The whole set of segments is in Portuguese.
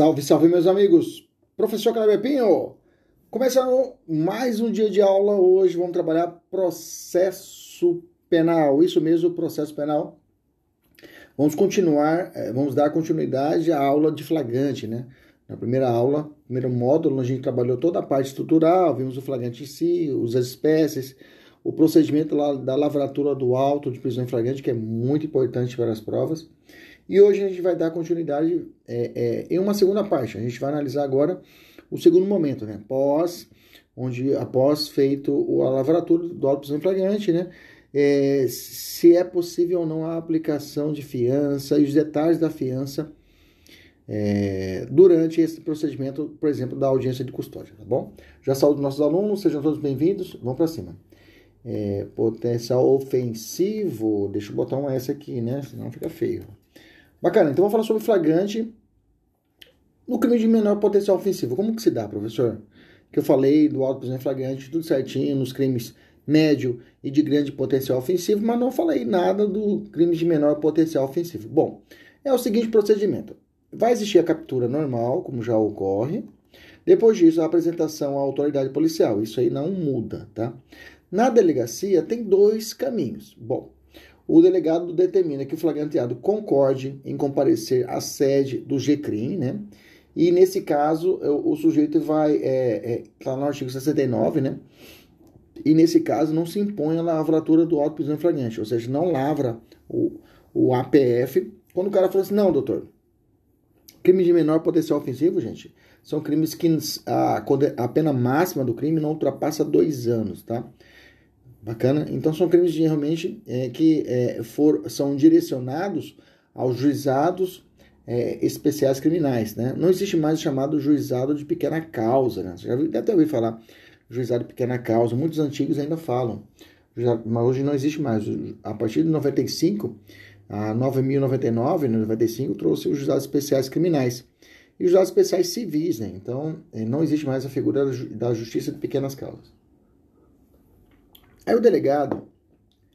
Salve, salve, meus amigos! Professor Kleber Pinho, começando mais um dia de aula. Hoje vamos trabalhar processo penal. Isso mesmo, processo penal. Vamos continuar, eh, vamos dar continuidade à aula de flagrante, né? Na primeira aula, primeiro módulo, a gente trabalhou toda a parte estrutural, vimos o flagrante em si, as espécies, o procedimento da lavratura do auto de prisão em flagrante, que é muito importante para as provas. E hoje a gente vai dar continuidade é, é, em uma segunda parte. A gente vai analisar agora o segundo momento, né? Após, onde, após feito a lavratura do auto em flagrante, né? É, se é possível ou não a aplicação de fiança e os detalhes da fiança é, durante esse procedimento, por exemplo, da audiência de custódia, tá bom? Já saúdo nossos alunos, sejam todos bem-vindos, vamos para cima. É, potencial ofensivo, deixa eu botar um S aqui, né? Senão fica feio. Bacana, então vamos falar sobre flagrante no crime de menor potencial ofensivo. Como que se dá, professor? Que eu falei do alto prisão flagrante, tudo certinho, nos crimes médio e de grande potencial ofensivo, mas não falei nada do crime de menor potencial ofensivo. Bom, é o seguinte procedimento. Vai existir a captura normal, como já ocorre. Depois disso, a apresentação à autoridade policial. Isso aí não muda, tá? Na delegacia tem dois caminhos. Bom, o delegado determina que o flagranteado concorde em comparecer à sede do GCRIM, né? E nesse caso, o, sujeito vai. É, é, tá no artigo 69, né? E nesse caso, não se impõe a lavratura do auto prisão flagrante, ou seja, não lavra o, o APF. Quando o cara fala assim, não, doutor, Crime de menor potencial ofensivo, gente, são crimes que a, a pena máxima do crime não ultrapassa dois anos, tá? Bacana? Então são crimes de, realmente é, que é, for, são direcionados aos juizados é, especiais criminais, né? Não existe mais o chamado juizado de pequena causa, né? Você já deve até ouvir falar juizado de pequena causa, muitos antigos ainda falam, mas hoje não existe mais. A partir de 95 a 9.099, no 95, trouxe os juizados especiais criminais e os juizados especiais civis, né? Então, eh, não existe mais a figura da justiça de pequenas causas. Aí o delegado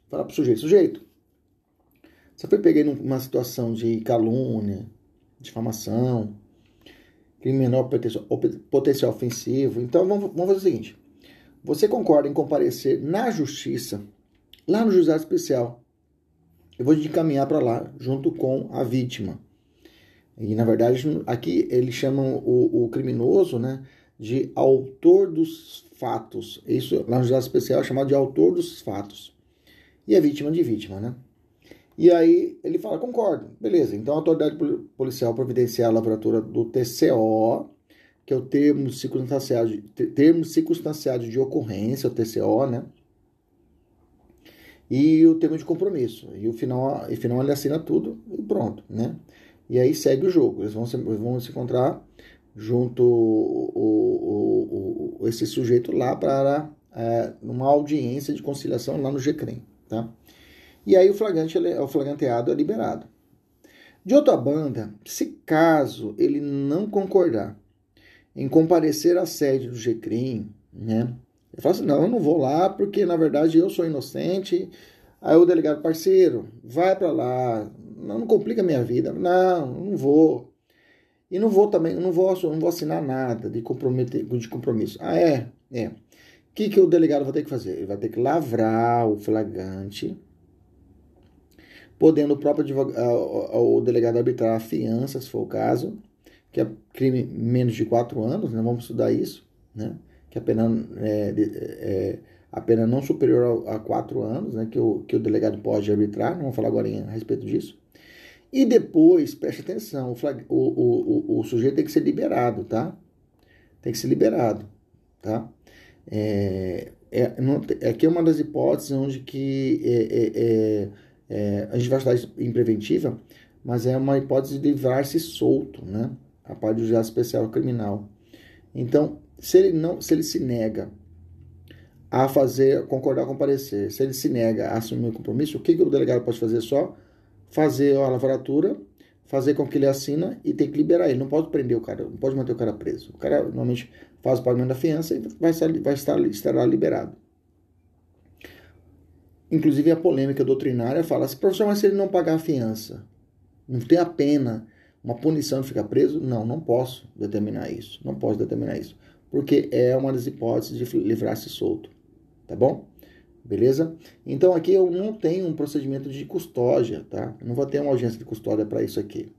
fala para o sujeito: sujeito, você foi peguei numa situação de calúnia, difamação, crime menor potencial, potencial ofensivo. Então, vamos, vamos fazer o seguinte: você concorda em comparecer na justiça, lá no juizado especial, eu vou te encaminhar para lá junto com a vítima. E na verdade, aqui eles chamam o, o criminoso né, de autor dos fatos. Isso na justiça especial é chamado de autor dos fatos. E a vítima de vítima, né? E aí ele fala, concordo, beleza. Então a autoridade policial providenciar a lavratura do TCO, que é o termo circunstanciado, termo circunstanciado de ocorrência, o TCO, né? e o termo de compromisso. E o final, e final ele assina tudo e pronto, né? E aí segue o jogo. Eles vão se, vão se encontrar junto o, o, o, esse sujeito lá para é, uma audiência de conciliação lá no GCREM, tá? E aí o flagrante, o flagranteado é liberado. De outra banda, se caso ele não concordar em comparecer à sede do GCRIM, né, eu falo assim, não, eu não vou lá porque na verdade eu sou inocente. Aí o delegado, parceiro, vai para lá, não, não complica a minha vida. Não, não vou. E não vou também, não vou, não vou assinar nada de, comprometer, de compromisso. Ah, é? É. O que, que o delegado vai ter que fazer? Ele vai ter que lavrar o flagrante, podendo o próprio advogado, o delegado arbitrar a fiança, se for o caso, que é crime menos de quatro anos, né? vamos estudar isso, né? que a pena é, é, a pena não superior a, quatro anos, né, que, o, que o delegado pode arbitrar, não vamos falar agora a respeito disso. E depois, preste atenção, o, flag, o, o, o, o, sujeito tem que ser liberado, tá? Tem que ser liberado, tá? É, é, não, aqui é uma das hipóteses onde que é, é, é, é a gente vai estudar em preventiva, mas é uma hipótese de livrar-se solto, né? A parte do juizado especial criminal. Então, se ele não, se ele se nega a fazer, concordar com parecer, se ele se nega a assumir o compromisso, o que, que o delegado pode fazer só? Fazer a lavratura, fazer com que ele assina e tem que liberar ele. Não pode prender o cara, não pode manter o cara preso. O cara normalmente faz o pagamento da fiança e vai estar, vai estar estará liberado. Inclusive a polêmica doutrinária fala, se professor, mas se ele não pagar a fiança, não tem a pena, uma punição de ficar preso? Não, não posso determinar isso. Não posso determinar isso. Porque é uma das hipóteses de livrar-se solto. Tá bom? Beleza? Então aqui eu não tenho um procedimento de custódia, tá? Eu não vou ter uma audiência de custódia para isso aqui.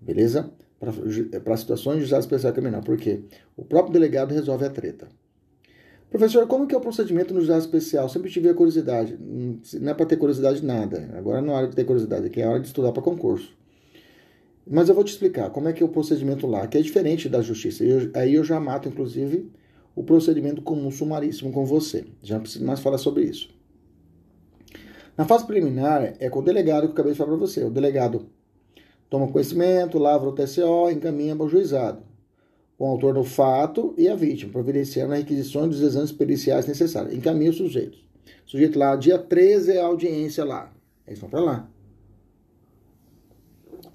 Beleza? Para situações de juizado especial criminal. Por quê? O próprio delegado resolve a treta. Professor, como que é o procedimento no juizado especial? Sempre tive a curiosidade. Não é para ter curiosidade nada. Agora não é hora de ter curiosidade, aqui é hora de estudar para concurso. Mas eu vou te explicar como é que é o procedimento lá, que é diferente da justiça. Eu, aí eu já mato, inclusive, o procedimento comum sumaríssimo com você. Já não preciso mais falar sobre isso. Na fase preliminar, é com o delegado que eu acabei de falar para você. O delegado toma conhecimento, lavra o TCO, encaminha para o juizado, com o autor do fato e a vítima, providenciando a requisição dos exames periciais necessários. Encaminha os sujeitos. O sujeito lá, dia 13 é a audiência lá. Eles vão para lá.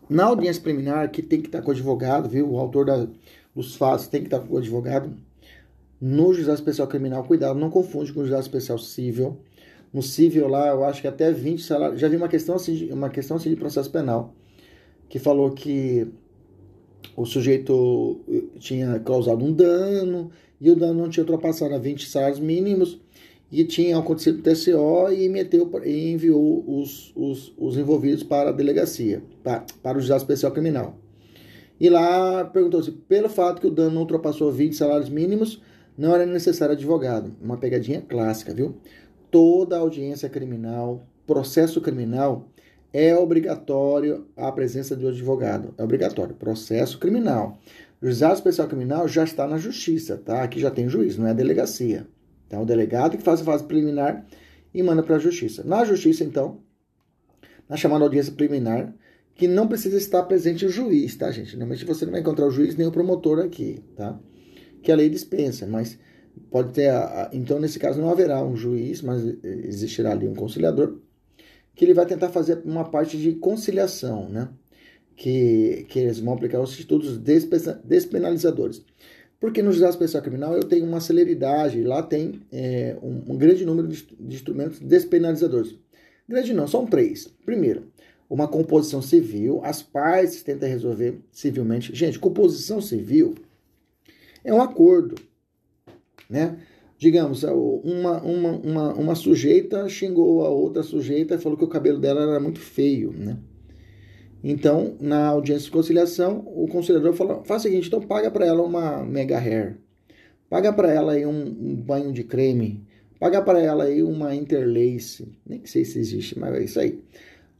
Na audiência preliminar, que tem que estar com o advogado, viu? O autor da, dos fatos tem que estar com o advogado no juizado especial criminal, cuidado, não confunde com o juizado especial civil. No civil lá, eu acho que até 20 salários. Já vi uma questão assim, uma questão assim de processo penal que falou que o sujeito eh, tinha causado um dano e o dano não tinha ultrapassado a 20 salários mínimos e tinha acontecido TCO e meteu e enviou os, os, os envolvidos para a delegacia, para, para o juizado especial criminal. E lá perguntou-se, pelo fato que o dano não ultrapassou 20 salários mínimos, não era necessário advogado. Uma pegadinha clássica, viu? Toda audiência criminal, processo criminal, é obrigatório a presença do advogado. É obrigatório. Processo criminal. Juizado especial criminal já está na justiça, tá? Aqui já tem juiz, não é a delegacia. Então, o delegado que faz a fase preliminar e manda para a justiça. Na justiça, então, na chamada audiência preliminar, que não precisa estar presente o juiz, tá, gente? Normalmente você não vai encontrar o juiz nem o promotor aqui, tá? Que a lei dispensa, mas pode ter. A, a, então, nesse caso, não haverá um juiz, mas existirá ali um conciliador, que ele vai tentar fazer uma parte de conciliação, né? Que, que eles vão aplicar os institutos despenalizadores. Porque no juizado especial criminal eu tenho uma celeridade, lá tem é, um, um, grande número de, de instrumentos despenalizadores. Grande não, são três. Primeiro, uma composição civil, as partes tentam resolver civilmente. Gente, composição civil é um acordo, né? Digamos, uma, uma, uma, uma sujeita xingou a outra sujeita e falou que o cabelo dela era muito feio, né? Então, na audiência de conciliação, o conciliador falou: faz o seguinte, então paga para ela uma mega hair, paga para ela aí um, um, banho de creme, paga para ela aí uma interlace, nem sei se existe, mas é isso aí.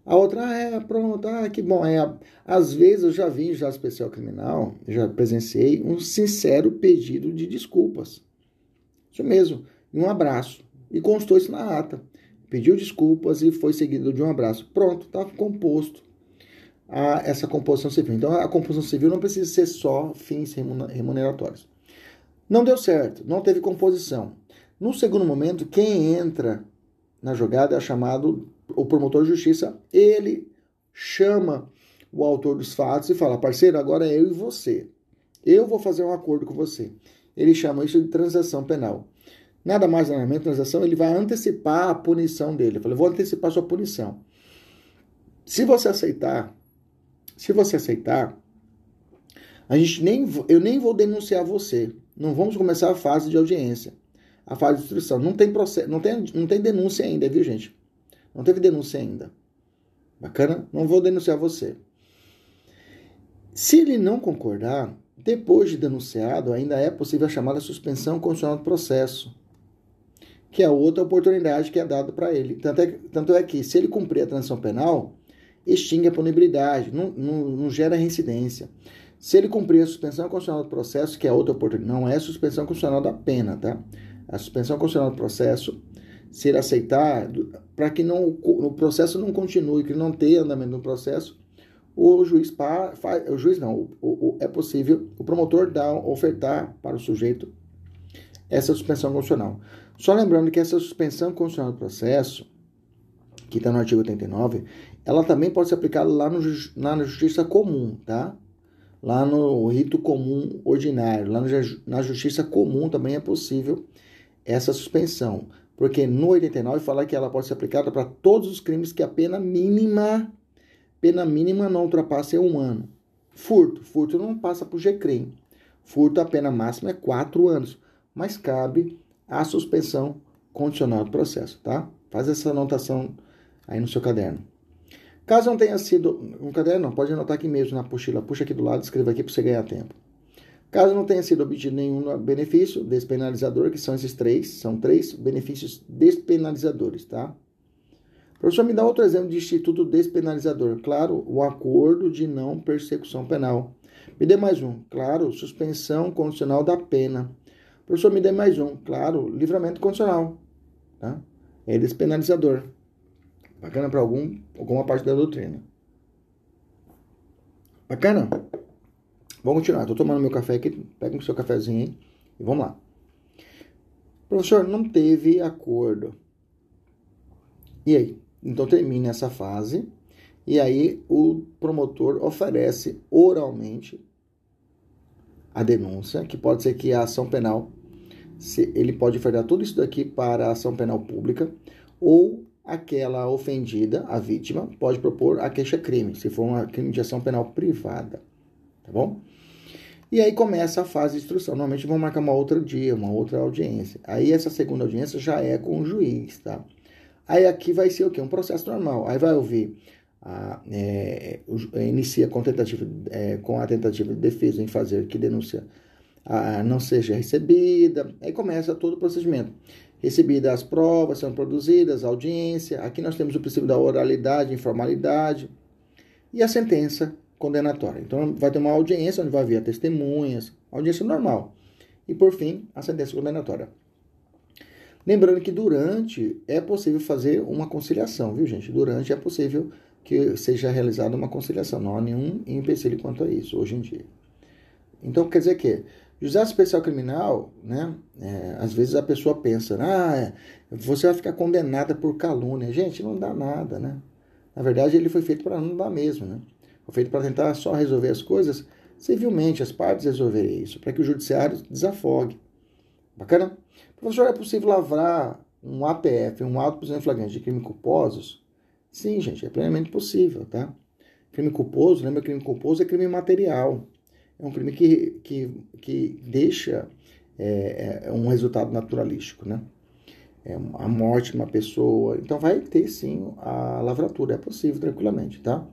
A outra, ah, é, pronto, ah, que bom. É, às vezes eu já vi, já especial criminal, já presenciei um sincero pedido de desculpas. Isso mesmo, um abraço. E constou isso na ata. Pediu desculpas e foi seguido de um abraço. Pronto, está composto a essa composição civil. Então, a composição civil não precisa ser só fins remuneratórios. Não deu certo, não teve composição. No segundo momento, quem entra na jogada é chamado o promotor de justiça, ele chama o autor dos fatos e fala: parceiro, agora é eu e você. Eu vou fazer um acordo com você. Ele chama isso de transação penal. Nada mais nada menos, transação, ele vai antecipar a punição dele. Eu falei, vou antecipar sua punição. Se você aceitar, se você aceitar, a gente nem, eu nem vou denunciar você. Não vamos começar a fase de audiência, a fase de instrução. Não tem processo, não tem, não tem denúncia ainda, viu, gente? Não teve denúncia ainda. Bacana? Não vou denunciar você. Se ele não concordar, depois de denunciado, ainda é possível a chamada suspensão condicional do processo, que é outra oportunidade que é dada para ele. Tanto é, tanto é que, se ele cumprir a transação penal, extingue a punibilidade, não, não, não gera reincidência. Se ele cumprir a suspensão constitucional do processo, que é outra oportunidade, não é suspensão constitucional da pena, tá? A suspensão constitucional do processo, se ele aceitar, para que não, o processo não continue, que não tenha andamento no processo, o juiz, para, o juiz não, o, o, é possível o promotor dar, ofertar para o sujeito essa suspensão constitucional. Só lembrando que essa suspensão constitucional do processo, que está no artigo 89, ela também pode ser aplicada lá, no, na justiça comum, tá? Lá no rito comum ordinário, lá no, na justiça comum também é possível essa suspensão. Porque no 89 fala que ela pode ser aplicada para todos os crimes que a pena mínima, pena mínima não ultrapassa um ano. Furto, furto não passa por G-crime. Furto, a pena máxima é quatro anos, mas cabe a suspensão condicional do processo, tá? Faz essa anotação aí no seu caderno. Caso não tenha sido. Um caderno, pode anotar aqui mesmo na apostila. Puxa aqui do lado, escreva aqui para você ganhar tempo. Caso não tenha sido obtido nenhum benefício despenalizador, que são esses três, são três benefícios despenalizadores, tá? Professor, me dá outro exemplo de instituto despenalizador. Claro, o acordo de não persecução penal. Me dê mais um. Claro, suspensão condicional da pena. Professor, me dê mais um. Claro, livramento condicional. Tá? É despenalizador. Bacana para algum, alguma parte da doutrina. Bacana? Vamos continuar. Estou tomando meu café aqui. Pega o seu cafezinho aí e vamos lá. Professor, não teve acordo. E aí? Então termina essa fase. E aí o promotor oferece oralmente a denúncia, que pode ser que a ação penal, ele pode ofertar tudo isso daqui para a ação penal pública, ou aquela ofendida, a vítima, pode propor a queixa-crime, se for um crime de ação penal privada, tá bom? E aí começa a fase de instrução. Normalmente vão marcar uma outra dia, uma outra audiência. Aí essa segunda audiência já é com o juiz, tá? Aí aqui vai ser o quê? Um processo normal. Aí vai ouvir, a, é, inicia com, tentativa, é, com a tentativa de defesa em fazer que denúncia a, não seja recebida. Aí começa todo o procedimento recebidas as provas, são produzidas, audiência. Aqui nós temos o princípio da oralidade, informalidade e a sentença condenatória. Então vai ter uma audiência onde vai haver testemunhas, audiência normal. E por fim, a sentença condenatória. Lembrando que durante é possível fazer uma conciliação, viu, gente? Durante é possível que seja realizada uma conciliação. Não há nenhum empecilho quanto a isso hoje em dia. Então quer dizer que Juizado especial criminal, né? É, às vezes a pessoa pensa, ah, você vai ficar condenada por calúnia. Gente, não dá nada, né? Na verdade, ele foi feito para não dar mesmo, né? Foi feito para tentar só resolver as coisas civilmente, as partes resolverem isso, para que o judiciário desafogue. Bacana? Professor, é possível lavrar um APF, um auto prisão flagrante de crime culposos? Sim, gente, é plenamente possível, tá? Crime culposo, lembra crime culposo é crime material é um crime que, que, que deixa é, é um resultado naturalístico, né? É a morte de uma pessoa. Então vai ter sim a lavratura, é possível tranquilamente, tá?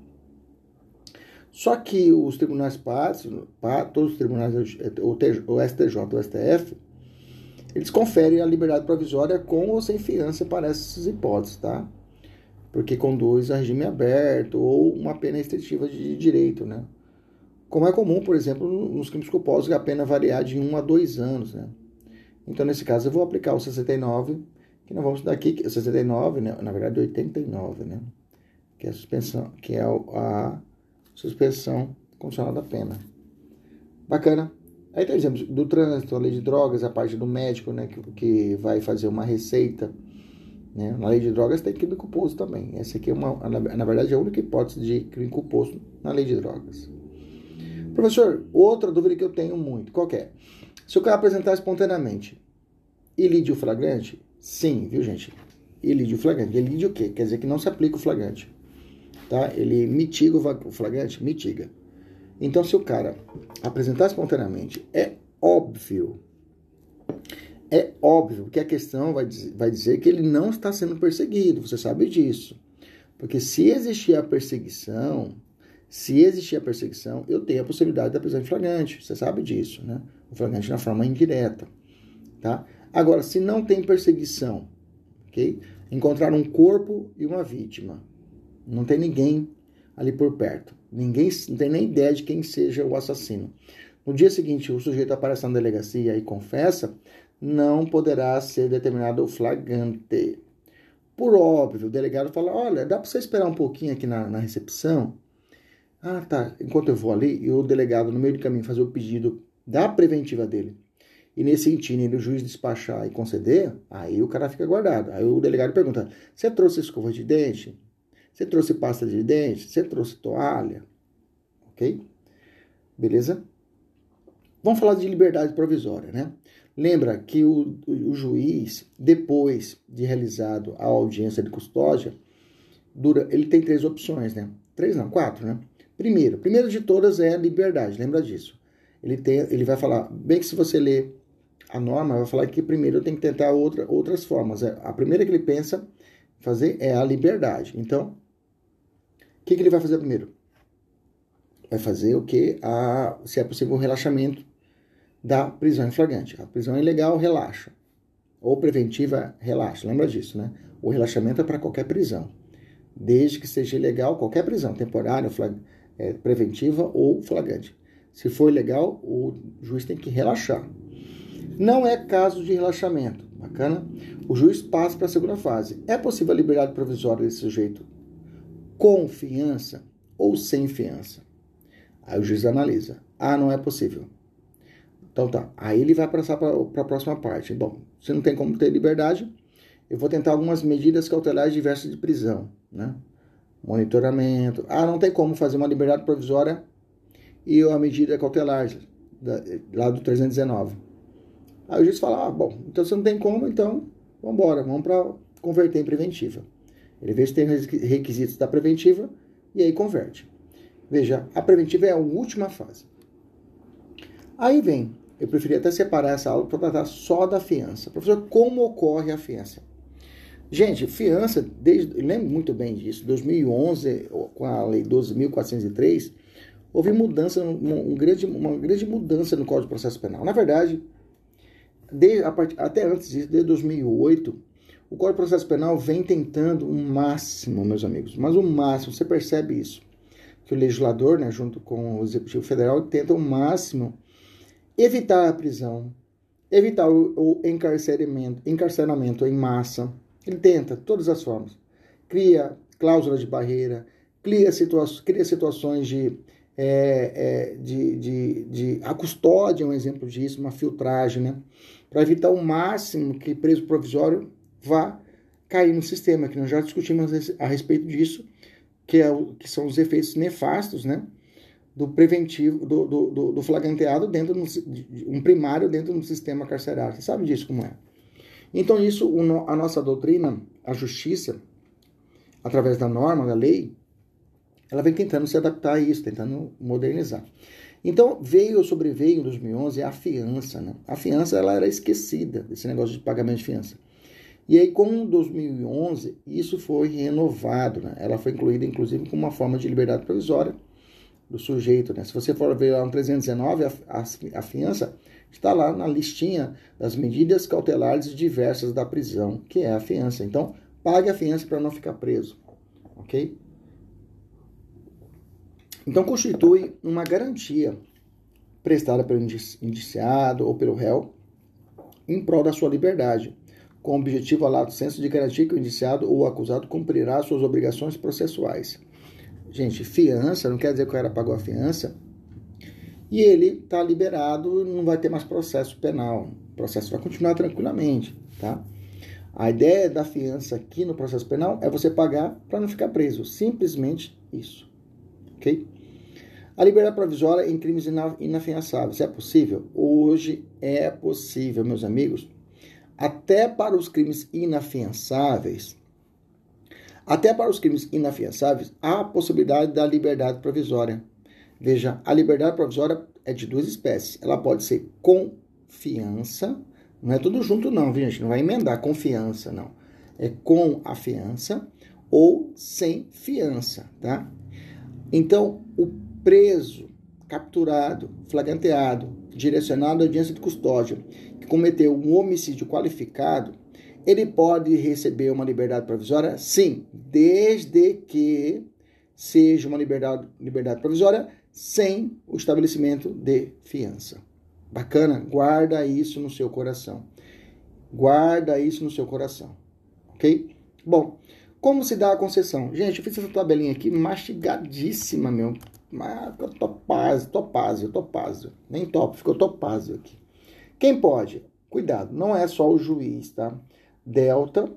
Só que os tribunais partes, todos os tribunais, o STJ, o STF, eles conferem a liberdade provisória com ou sem fiança para essas hipóteses, tá? Porque conduz a regime aberto ou uma pena restritiva de direito, né? como é comum, por exemplo, nos crimes culposos, a pena variar de 1 a 2 anos. Né? Então, nesse caso, eu vou aplicar o 69, que nós vamos daqui, 69, né? na verdade, 89, né? que é a suspensão, que é a suspensão condicional da pena. Bacana. Aí tem exemplos do trânsito, a lei de drogas, a parte do médico, né, que, que vai fazer uma receita. Né? Na lei de drogas tem crime culposo também. Essa aqui é uma, na verdade, é a única hipótese de crime culposo na lei de drogas. Professor, outra dúvida que eu tenho muito, qual é? Se o cara apresentar espontaneamente ilídio flagrante, sim, viu gente? Ilídio flagrante. Ilídio o quê? Quer dizer que não se aplica o flagrante. Tá? Ele mitiga o flagrante? Mitiga. Então, se o cara apresentar espontaneamente, é óbvio, é óbvio que a questão vai dizer, vai dizer que ele não está sendo perseguido, você sabe disso. Porque se existir a perseguição, se existir a perseguição, eu tenho a possibilidade da prisão em flagrante. Você sabe disso, né? O flagrante na forma indireta, tá? Agora, se não tem perseguição, ok? Encontraram um corpo e uma vítima. Não tem ninguém ali por perto. Ninguém não tem nem ideia de quem seja o assassino. No dia seguinte, o sujeito aparece na delegacia e confessa, não poderá ser determinado o flagrante. Por óbvio, o delegado fala: olha, dá para você esperar um pouquinho aqui na, na recepção? Ah, tá. Enquanto eu vou ali, e o delegado, no meio do caminho, fazer o pedido da preventiva dele. E nesse itinerário o juiz despachar e conceder, aí o cara fica guardado. Aí o delegado pergunta: Você trouxe escova de dente? Você trouxe pasta de dente? Você trouxe toalha? Ok? Beleza? Vamos falar de liberdade provisória, né? Lembra que o, o, juiz, depois de realizado a audiência de custódia, dura, ele tem três opções, né? Três não, quatro, né? Primeiro, primeiro de todas é a liberdade, lembra disso. Ele, tem, ele vai falar, bem que se você ler a norma, vai falar que primeiro tem que tentar outra, outras formas. É, a primeira que ele pensa fazer é a liberdade. Então, que, que ele vai fazer primeiro? Vai fazer o que? A, se é possível, o relaxamento da prisão em flagrante. A prisão é ilegal, relaxa. Ou preventiva, relaxa. Lembra disso, né? O relaxamento é para qualquer prisão. Desde que seja ilegal, qualquer prisão, temporária, é, preventiva ou flagrante. Se for ilegal, o juiz tem que relaxar. Não é caso de relaxamento. Bacana? O juiz passa para a segunda fase. É possível a liberdade provisória desse sujeito com fiança ou sem fiança? Aí o juiz analisa. Ah, não é possível. Então tá. Aí ele vai passar para a próxima parte. Bom, se não tem como ter liberdade, eu vou tentar algumas medidas cautelares diversas de prisão, né? Monitoramento. Ah, não tem como fazer uma liberdade provisória e a medida cautelar lá do 319. Aí o juiz fala: ah, bom, então você não tem como, então vamos embora, vamos para converter em preventiva. Ele vê se tem requisitos da preventiva e aí converte. Veja, a preventiva é a última fase. Aí vem, eu preferia até separar essa aula para tratar só da fiança. Professor, como ocorre a fiança? Gente, fiança, desde, lembro muito bem disso, 2011, com a Lei 12.403, houve mudança, um, um grande, uma grande mudança no Código de Processo Penal. Na verdade, desde, até antes disso, desde 2008, o Código de Processo Penal vem tentando o um máximo, meus amigos, mas o um máximo, você percebe isso, que o legislador, né, junto com o Executivo Federal, tenta o um máximo evitar a prisão, evitar o, encarceramento, encarceramento em massa. Ele tenta, todas as formas. Cria cláusula de barreira, cria, situa cria situações de, é, é, de, de, de. A custódia é um exemplo disso, uma filtragem, né? Para evitar o máximo que preso provisório vá cair no sistema, que nós já discutimos a respeito disso, que, é, que são os efeitos nefastos, né? do preventivo, do, do, do flagranteado dentro de um primário dentro do sistema carcerário. Você sabe disso como é. Então, isso, a nossa doutrina, a justiça, através da norma, da lei, ela vem tentando se adaptar a isso, tentando modernizar. Então, veio, sobreveio em 2011 a fiança. Né? A fiança ela era esquecida, esse negócio de pagamento de fiança. E aí, com 2011, isso foi renovado. Né? Ela foi incluída, inclusive, como uma forma de liberdade provisória do sujeito. Né? Se você for ver lá no 319, a, a, a fiança está lá na listinha das medidas cautelares diversas da prisão, que é a fiança. Então, pague a fiança para não ficar preso, ok? Então, constitui uma garantia prestada pelo indiciado ou pelo réu em prol da sua liberdade, com o objetivo a lato senso de garantir que o indiciado ou o acusado cumprirá suas obrigações processuais. Gente, fiança não quer dizer que o cara pagou a fiança e ele está liberado, não vai ter mais processo penal. O processo vai continuar tranquilamente, tá? A ideia da fiança aqui no processo penal é você pagar para não ficar preso. Simplesmente isso. Ok? A liberdade provisória em crimes inafiançáveis. É possível? Hoje é possível, meus amigos. Até para os crimes inafiançáveis, até para os crimes inafiançáveis, há a possibilidade da liberdade provisória. Veja, a liberdade provisória é de duas espécies. Ela pode ser com fiança, não é tudo junto não, viu, gente? Não vai emendar confiança, não. É com a fiança ou sem fiança, tá? Então, o preso, capturado, flagranteado, direcionado à audiência de custódia, cometeu um homicídio qualificado, ele pode receber uma liberdade provisória? Sim, desde que seja uma liberdade, liberdade provisória sem o estabelecimento de fiança. Bacana? Guarda isso no seu coração. Guarda isso no seu coração. Ok? Bom, como se dá a concessão? Gente, eu fiz essa tabelinha aqui mastigadíssima, meu. Topázio, topázio, topázio. Nem top, ficou topázio aqui. Quem pode? Cuidado, não é só o juiz, tá? Delta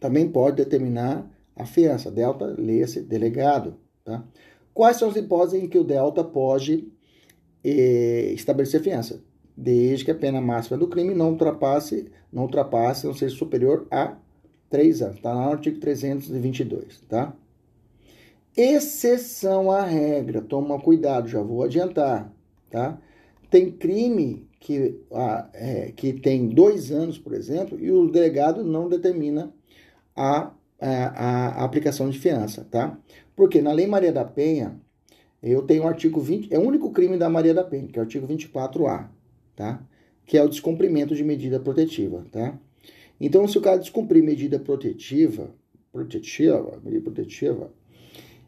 também pode determinar a fiança. Delta, leia-se delegado, tá? Quais são as hipóteses em que o delta pode eh, estabelecer fiança? Desde que a pena máxima do crime não ultrapasse, não ultrapasse, não seja superior a 3 anos. Está lá no artigo 322, tá? Exceção à regra, toma cuidado, já vou adiantar, tá? Tem crime que, é, que tem dois anos, por exemplo, e o delegado não determina a, a, a aplicação de fiança, tá? Porque na Lei Maria da Penha, eu tenho o artigo 20, é o único crime da Maria da Penha, que é o artigo 24A, tá? Que é o descumprimento de medida protetiva, tá? Então, se o cara descumprir medida protetiva, protetiva, medida protetiva,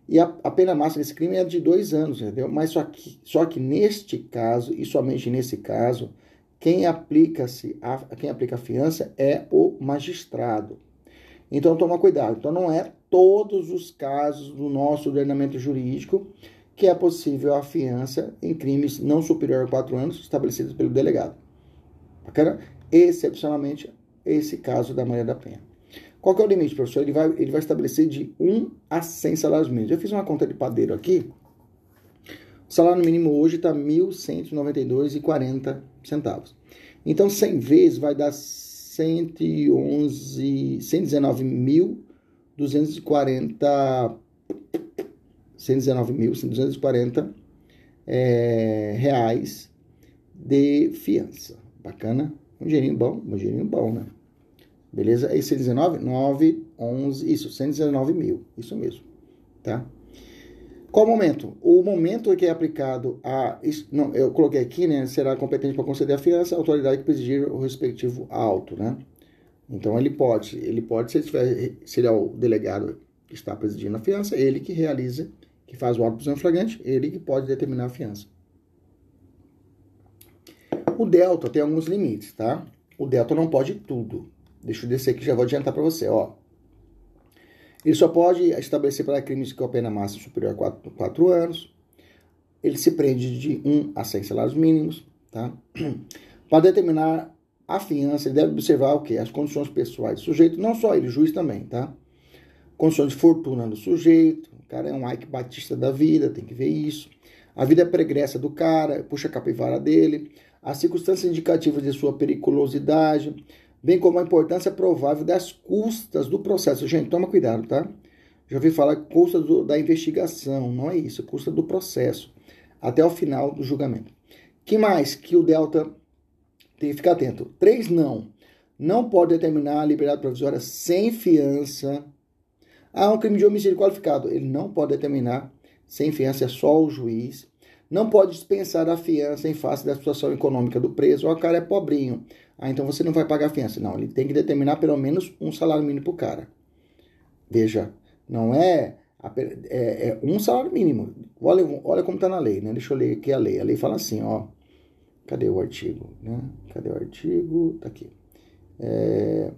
e a, a, pena máxima desse crime é de dois anos, entendeu? Mas só que, só que neste caso, e somente nesse caso, quem aplica-se a, quem aplica a fiança é o magistrado. Então toma cuidado. Então não é todos os casos do nosso ordenamento jurídico que é possível a fiança em crimes não superior a quatro anos estabelecidos pelo delegado. Bacana? Excepcionalmente, esse caso da Maria da Penha. Qual que é o limite, professor? Ele vai, ele vai estabelecer de 1 a 100 salários mínimos. Eu fiz uma conta de padeiro aqui. O salário mínimo hoje está R$ 1.192,40 centavos. Então, 100 vezes vai dar 111, 119.240 119.240 é, reais de fiança. Bacana? Um dinheirinho bom, um dinheirinho bom, né? Beleza? Esse 19, 9, 11, isso, 119 mil. Isso mesmo, tá? Qual momento? O momento que é aplicado a. Não, eu coloquei aqui, né? Será competente para conceder a fiança a autoridade que presidir o respectivo auto, né? Então ele pode, ele pode, se ele, tiver, se ele é o delegado que está presidindo a fiança, ele que realiza, que faz o auto prisão flagrante, ele que pode determinar a fiança. O delta tem alguns limites, tá? O delta não pode tudo. Deixa eu descer aqui, já vou adiantar para você, ó. Ele só pode estabelecer para crimes com a pena máxima superior a 4, 4 anos. Ele se prende de 1 a 100 salários mínimos, tá? Para determinar a fiança, ele deve observar o quê? As condições pessoais do sujeito, não só ele, o juiz também, tá? Condições de fortuna do sujeito, o cara é um Ike Batista da vida, tem que ver isso. A vida pregressa do cara, puxa a capivara dele, as circunstâncias indicativas de sua periculosidade, bem como a importância provável das custas do processo. Gente, toma cuidado, tá? Já ouvi falar custa do, da investigação, não é isso, custa do processo, até o final do julgamento. que mais que o Delta tem que ficar atento? Três, não. Não pode determinar a liberdade provisória sem fiança. Ah, um crime de homicídio qualificado. Ele não pode determinar sem fiança, é só o juiz. Não pode dispensar a fiança em face da situação econômica do preso. Ou o cara é pobrinho. Ah, então você não vai pagar fiança. Não, ele tem que determinar pelo menos um salário mínimo para o cara. Veja, não é, é, é, um salário mínimo. Olha, olha como está na lei, né? Deixa eu ler aqui a lei. A lei fala assim, ó. Cadê o artigo? Né? Cadê o artigo? Tá aqui. É,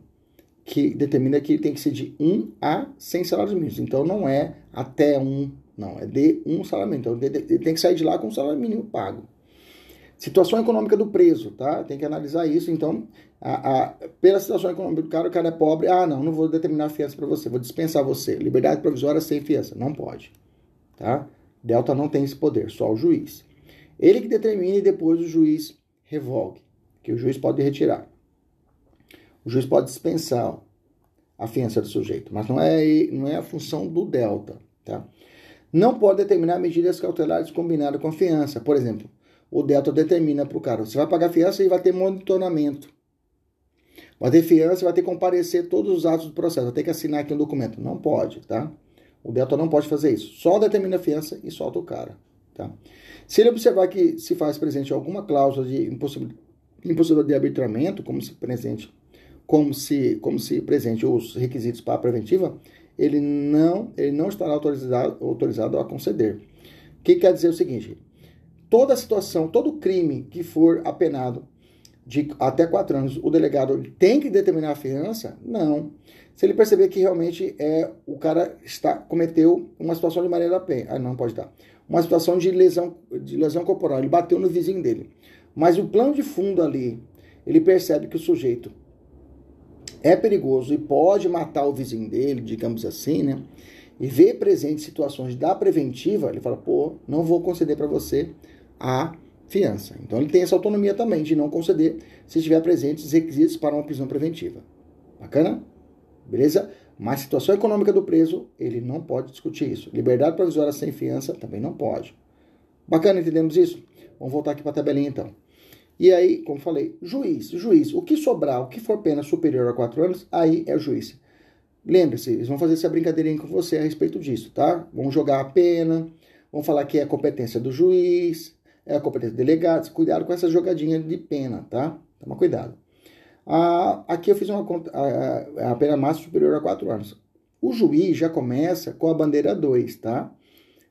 que determina que tem que ser de 1 a 100 salários mínimos. Então não é até um, não, é de um salário mínimo. Então ele tem que sair de lá com o salário mínimo pago. Situação econômica do preso, tá? Tem que analisar isso. Então, a, a, pela situação econômica do cara, o cara é pobre. Ah, não, não vou determinar fiança para você, vou dispensar você. Liberdade provisória sem fiança. Não pode, tá? Delta não tem esse poder, só o juiz. Ele que determina e depois o juiz revogue, que o juiz pode retirar. O juiz pode dispensar a fiança do sujeito, mas não é, não é a função do delta, tá? Não pode determinar medidas cautelares combinadas com a fiança. Por exemplo, o Delta determina para o cara. Você vai pagar fiança e vai ter monitoramento. Vai ter fiança, vai ter que comparecer todos os atos do processo, vai ter que assinar aqui um documento. Não pode, tá? O Delta não pode fazer isso. Só determina a fiança e solta o cara, tá? Se ele observar que se faz presente alguma cláusula de impossibilidade de arbitramento, como se presente, como se, como se presente os requisitos para a preventiva, ele não, ele não estará autorizado, autorizado a conceder. O que quer dizer o seguinte? Toda situação, todo crime que for apenado de até quatro anos, o delegado tem que determinar a fiança? Não. Se ele perceber que realmente é o cara está cometeu uma situação de maneira pena, ah, não pode dar. Uma situação de lesão de lesão corporal, ele bateu no vizinho dele. Mas o plano de fundo ali, ele percebe que o sujeito é perigoso e pode matar o vizinho dele, digamos assim, né? E vê presente situações da preventiva, ele fala, pô, não vou conceder para você a fiança. Então ele tem essa autonomia também de não conceder se estiver presentes os requisitos para uma prisão preventiva. Bacana? Beleza? Mas situação econômica do preso, ele não pode discutir isso. Liberdade provisória sem fiança também não pode. Bacana, entendemos isso? Vamos voltar aqui para a tabelinha então. E aí, como falei, juiz, juiz, o que sobrar, o que for pena superior a quatro anos, aí é o juiz. Lembre-se, eles vão fazer essa brincadeirinha com você a respeito disso, tá? Vão jogar a pena, vão falar que é competência do juiz, é a competência do delegado. Cuidado com essa jogadinha de pena, tá? Toma cuidado. Ah, aqui eu fiz uma conta, a, a pena máxima superior a 4 anos. O juiz já começa com a bandeira 2, tá?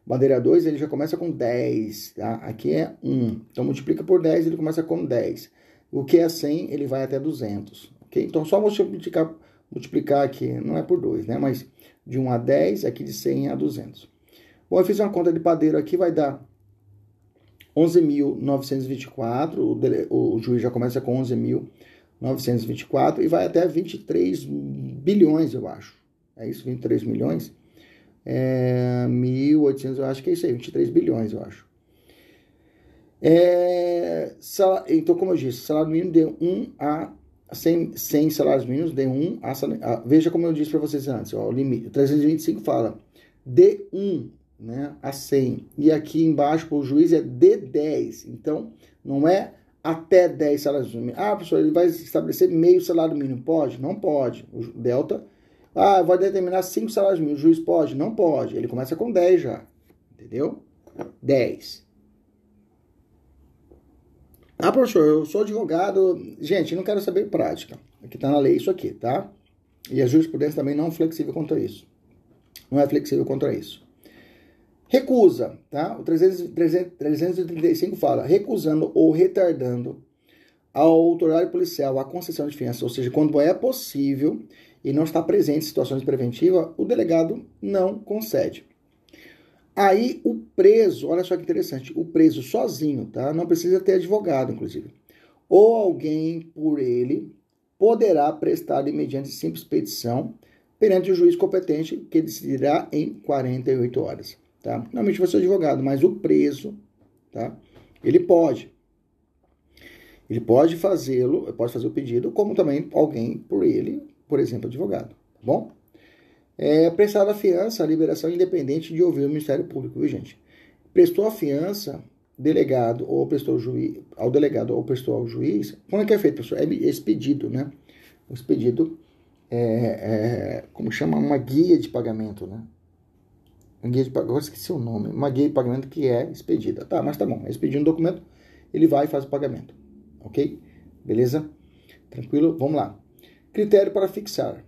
Bandeira 2 ele já começa com 10, tá? Aqui é 1. Então multiplica por 10, ele começa com 10. O que é 100, ele vai até 200, ok? Então só multiplicar, multiplicar aqui, não é por 2, né? Mas de 1 a 10, aqui de 100 a 200. Bom, eu fiz uma conta de padeiro aqui, vai dar 11.924, o, o juiz já começa com 11.924 e vai até 23 bilhões, eu acho. É isso, 23 milhões? É, 1.800, eu acho que é isso aí, 23 bilhões, eu acho. É, então, como eu disse, salário mínimo de 1 a 100, 100 salários mínimos, de 1 a, a Veja como eu disse para vocês antes, ó, o limite, 325 fala de 1 né, a 100. E aqui embaixo para o juiz é de 10. Então, não é até 10 salários mínimos. Ah, professor, ele vai estabelecer meio salário mínimo. Pode? Não pode. O delta. Ah, vai determinar 5 salários mínimos. O juiz pode? Não pode. Ele começa com 10 já. Entendeu? 10. Ah, professor, eu sou advogado. Gente, não quero saber prática. Aqui está na lei isso aqui, tá? E a jurisprudência também não é flexível contra isso. Não é flexível contra isso. Recusa, tá? O 300, 335 fala, recusando ou retardando ao autoridade policial a concessão de fiança, ou seja, quando é possível e não está presente em situações preventivas, o delegado não concede. Aí o preso, olha só que interessante, o preso sozinho, tá? Não precisa ter advogado, inclusive. Ou alguém por ele poderá prestar mediante simples petição perante o juiz competente que decidirá em 48 horas. Tá? Normalmente vai ser advogado, mas o preso, tá? ele pode. Ele pode fazê-lo, pode fazer o pedido, como também alguém por ele, por exemplo, advogado. Tá bom? É, prestar a fiança, a liberação independente de ouvir o Ministério Público, viu, gente? Prestou a fiança, delegado ou prestou juiz, ao delegado ou prestou ao juiz, como é que é feito, professor? É expedido, né? O expedido é, é, como chama, uma guia de pagamento, né? Uma guia de pagamento, esqueci o nome, uma guia de pagamento que é expedida. Tá, mas tá bom, é expedindo um documento, ele vai e faz o pagamento. Ok? Beleza? Tranquilo? Vamos lá. Critério para fixar.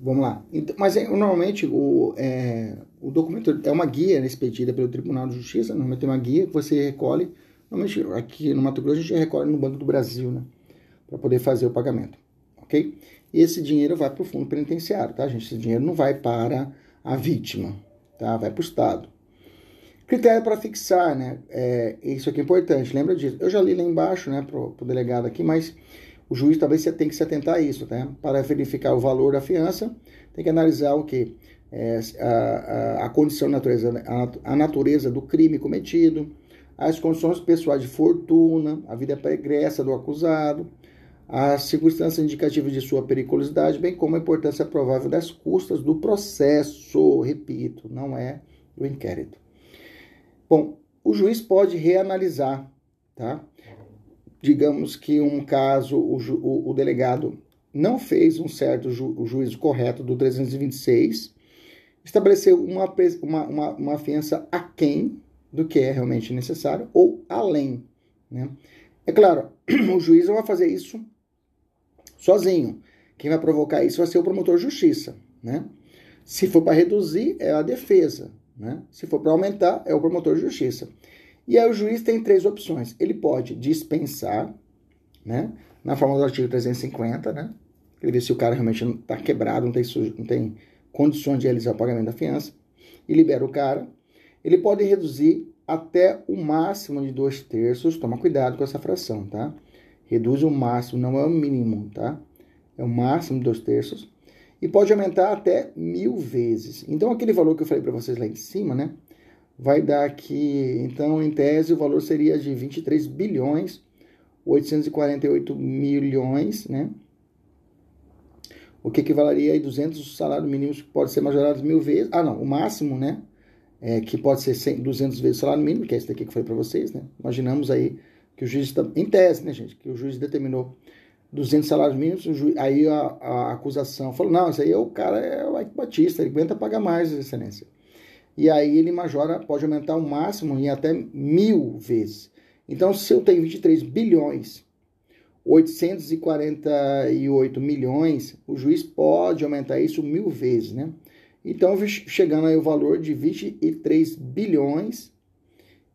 Vamos lá. Então, mas é, normalmente o, é, o documento é uma guia expedida pelo Tribunal de Justiça, normalmente tem uma guia que você recolhe. Normalmente aqui no Mato Grosso a gente recolhe no Banco do Brasil, né? Para poder fazer o pagamento. Ok? E esse dinheiro vai para o fundo penitenciário, tá, gente? Esse dinheiro não vai para a vítima, tá? Vai para o Estado. Critério para fixar, né? É, isso aqui é importante, lembra disso. Eu já li lá embaixo, né, para o delegado aqui, mas o juiz talvez tem que se atentar a isso, né? Para verificar o valor da fiança, tem que analisar o que? É, a, a, a, condição natureza, a, a natureza do crime cometido, as condições pessoais de fortuna, a vida pregressa do acusado, as circunstâncias indicativas de sua periculosidade, bem como a importância provável das custas do processo. Repito, não é do inquérito. Bom, o juiz pode reanalisar, tá? Digamos que um caso, o, o, o delegado não fez um certo ju, o juízo correto do 326, estabeleceu uma, uma, uma, uma fiança aquém do que é realmente necessário ou além. Né? É claro, o juiz não vai fazer isso sozinho. Quem vai provocar isso vai ser o promotor de justiça. Né? Se for para reduzir, é a defesa. Né? Se for para aumentar, é o promotor de justiça. E aí o juiz tem três opções. Ele pode dispensar, né? na forma do artigo 350, né? Ele vê se o cara realmente está quebrado, não tem, não tem condições de realizar o pagamento da fiança, e libera o cara. Ele pode reduzir até o máximo de dois terços, toma cuidado com essa fração, tá? Reduz o máximo, não é o mínimo, tá? É o máximo de dois terços. E pode aumentar até mil vezes. Então, aquele valor que eu falei para vocês lá em cima, né? Vai dar aqui, então, em tese, o valor seria de 23 bilhões 848 milhões, né? O que equivaleria a 200 salários mínimos que pode ser majorados mil vezes. Ah, não, o máximo, né? É, que pode ser 100, 200 vezes o salário mínimo, que é esse daqui que eu falei para vocês, né? Imaginamos aí que o juiz, está, em tese, né, gente, que o juiz determinou 200 salários mínimos, juiz, aí a, a, acusação falou, não, isso aí é o cara é o Ike Batista, ele aguenta pagar mais, excelência. E aí ele majora, pode aumentar o máximo em até mil vezes. Então, se eu tenho 23 bilhões, 848 milhões, o juiz pode aumentar isso mil vezes, né? Então, chegando aí o valor de 23 bilhões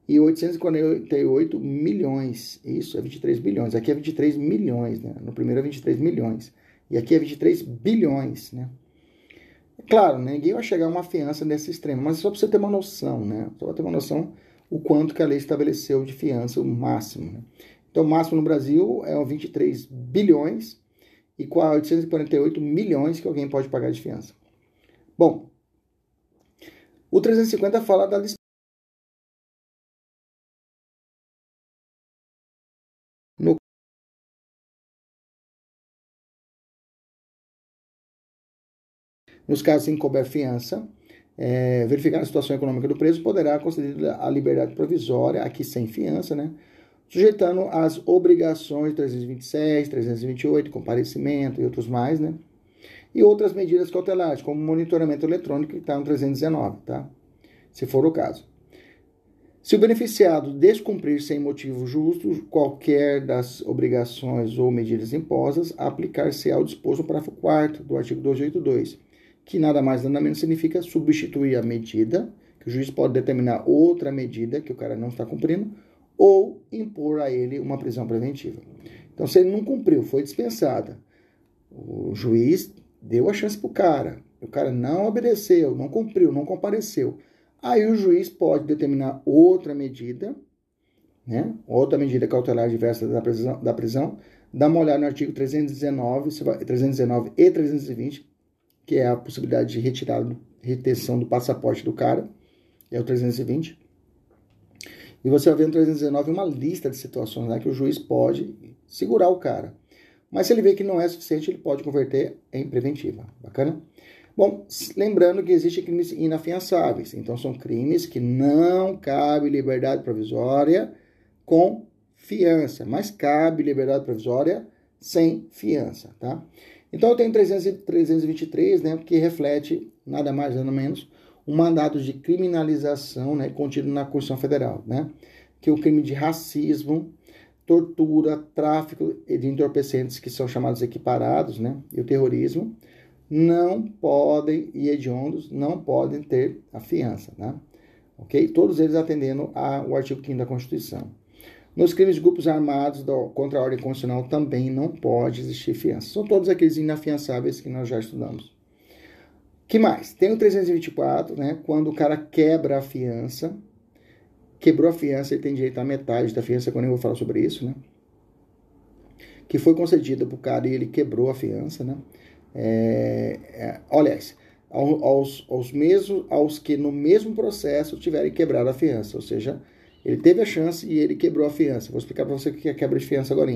e 848 milhões. Isso é 23 bilhões. Aqui é 23 milhões, né? No primeiro é 23 milhões. E aqui é 23 bilhões, né? Claro, ninguém vai chegar a uma fiança nesse extremo, mas só para você ter uma noção, né? Só para ter uma noção o quanto que a lei estabeleceu de fiança, o máximo, né? Então, o máximo no Brasil é 23 bilhões e 848 milhões que alguém pode pagar de fiança. Bom, o 350 fala da Nos casos em que couber fiança, é, verificar a situação econômica do preso, poderá conceder a liberdade provisória, aqui sem fiança, né? Sujeitando as obrigações 326, 328, comparecimento e outros mais, né? E outras medidas cautelares, como monitoramento eletrônico, que está no 319, tá? Se for o caso. Se o beneficiado descumprir sem motivo justo qualquer das obrigações ou medidas impostas, aplicar-se ao disposto no parágrafo 4 do artigo 282 que nada mais nada menos significa substituir a medida, que o juiz pode determinar outra medida que o cara não está cumprindo, ou impor a ele uma prisão preventiva. Então, se ele não cumpriu, foi dispensada, o juiz deu a chance para o cara, o cara não obedeceu, não cumpriu, não compareceu. Aí o juiz pode determinar outra medida, né? outra medida cautelar diversa da prisão, da prisão. Dá uma olhada no artigo 319, 319 e 320, que é a possibilidade de retirada, retenção do passaporte do cara, é o 320. E você vai ver no 319 uma lista de situações lá que o juiz pode segurar o cara. Mas se ele vê que não é suficiente, ele pode converter em preventiva. Bacana? Bom, lembrando que existem crimes inafiançáveis. Então, são crimes que não cabe liberdade provisória com fiança, mas cabe liberdade provisória sem fiança, tá? Então eu tenho 300, 323, né, que reflete nada mais nada menos um mandado de criminalização, né, contido na Constituição Federal, né, que é o crime de racismo, tortura, tráfico de entorpecentes que são chamados equiparados, né, e o terrorismo não podem e hediondos não podem ter a fiança, né? Todos eles atendendo ao artigo 5 da Constituição. Nos crimes de grupos armados do, contra a ordem constitucional também não pode existir fiança. São todos aqueles inafiançáveis que nós já estudamos. Que mais? Tem o 324, né? Quando o cara quebra a fiança, quebrou a fiança, ele tem direito à metade da fiança, quando eu vou falar sobre isso, né? Que foi concedida para o cara e ele quebrou a fiança, né? É, é, olha, aos, aos, mesmos, aos que no mesmo processo tiverem quebrado a fiança, ou seja, ele teve a chance e ele quebrou a fiança. Vou explicar para você o que é quebra de fiança agora.